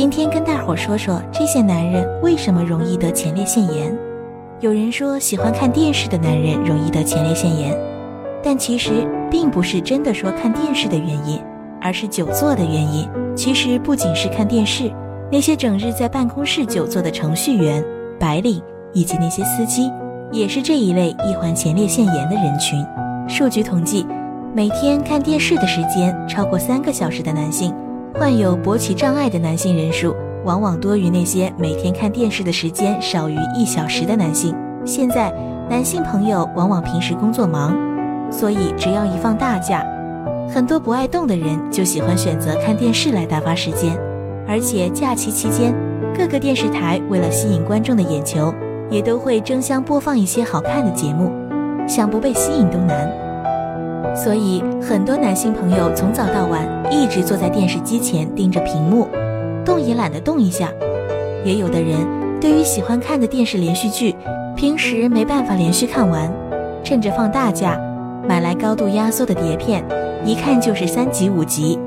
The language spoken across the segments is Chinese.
今天跟大伙说说这些男人为什么容易得前列腺炎。有人说喜欢看电视的男人容易得前列腺炎，但其实并不是真的说看电视的原因，而是久坐的原因。其实不仅是看电视，那些整日在办公室久坐的程序员、白领以及那些司机，也是这一类易患前列腺炎的人群。数据统计，每天看电视的时间超过三个小时的男性。患有勃起障碍的男性人数往往多于那些每天看电视的时间少于一小时的男性。现在，男性朋友往往平时工作忙，所以只要一放大假，很多不爱动的人就喜欢选择看电视来打发时间。而且假期期间，各个电视台为了吸引观众的眼球，也都会争相播放一些好看的节目，想不被吸引都难。所以，很多男性朋友从早到晚一直坐在电视机前盯着屏幕，动也懒得动一下。也有的人对于喜欢看的电视连续剧，平时没办法连续看完，趁着放大假买来高度压缩的碟片，一看就是三集五集，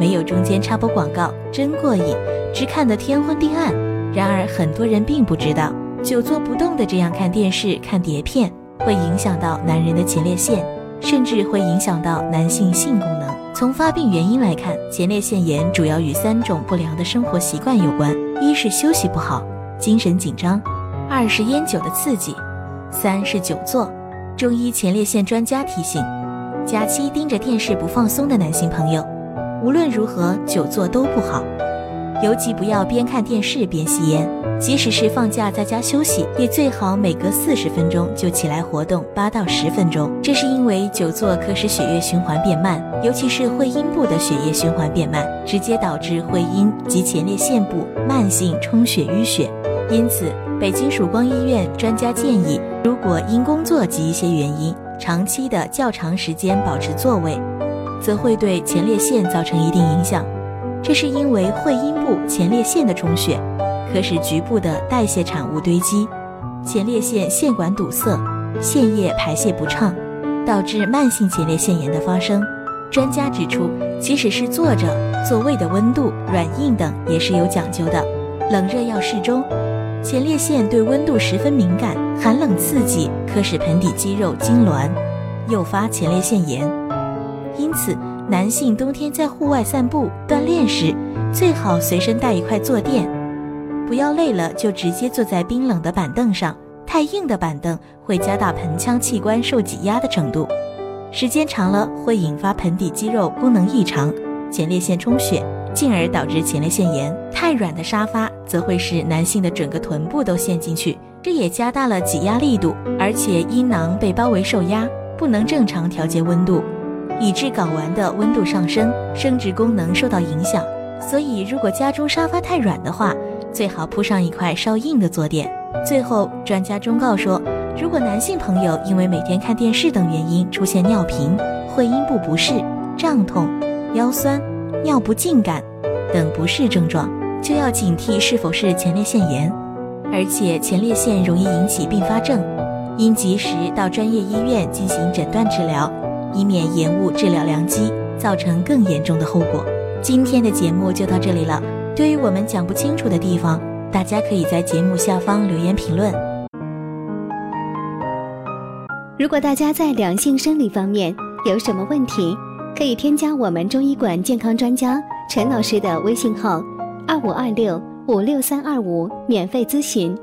没有中间插播广告，真过瘾，只看得天昏地暗。然而，很多人并不知道，久坐不动的这样看电视、看碟片，会影响到男人的前列腺。甚至会影响到男性性功能。从发病原因来看，前列腺炎主要与三种不良的生活习惯有关：一是休息不好，精神紧张；二是烟酒的刺激；三是久坐。中医前列腺专家提醒，假期盯着电视不放松的男性朋友，无论如何久坐都不好。尤其不要边看电视边吸烟，即使是放假在家休息，也最好每隔四十分钟就起来活动八到十分钟。这是因为久坐可使血液循环变慢，尤其是会阴部的血液循环变慢，直接导致会阴及前列腺部慢性充血淤血。因此，北京曙光医院专家建议，如果因工作及一些原因，长期的较长时间保持座位，则会对前列腺造成一定影响。这是因为会阴部前列腺的充血，可使局部的代谢产物堆积，前列腺腺管堵塞，腺液排泄不畅，导致慢性前列腺炎的发生。专家指出，即使是坐着，座位的温度、软硬等也是有讲究的，冷热要适中。前列腺对温度十分敏感，寒冷刺激可使盆底肌肉痉挛，诱发前列腺炎。因此。男性冬天在户外散步锻炼时，最好随身带一块坐垫，不要累了就直接坐在冰冷的板凳上。太硬的板凳会加大盆腔器官受挤压的程度，时间长了会引发盆底肌肉功能异常、前列腺充血，进而导致前列腺炎。太软的沙发则会使男性的整个臀部都陷进去，这也加大了挤压力度，而且阴囊被包围受压，不能正常调节温度。以致睾丸的温度上升，生殖功能受到影响。所以，如果家中沙发太软的话，最好铺上一块稍硬的坐垫。最后，专家忠告说，如果男性朋友因为每天看电视等原因出现尿频、会阴部不适、胀痛、腰酸、尿不尽感等不适症状，就要警惕是否是前列腺炎。而且，前列腺容易引起并发症，应及时到专业医院进行诊断治疗。以免延误治疗良机，造成更严重的后果。今天的节目就到这里了。对于我们讲不清楚的地方，大家可以在节目下方留言评论。如果大家在两性生理方面有什么问题，可以添加我们中医馆健康专家陈老师的微信号：二五二六五六三二五，免费咨询。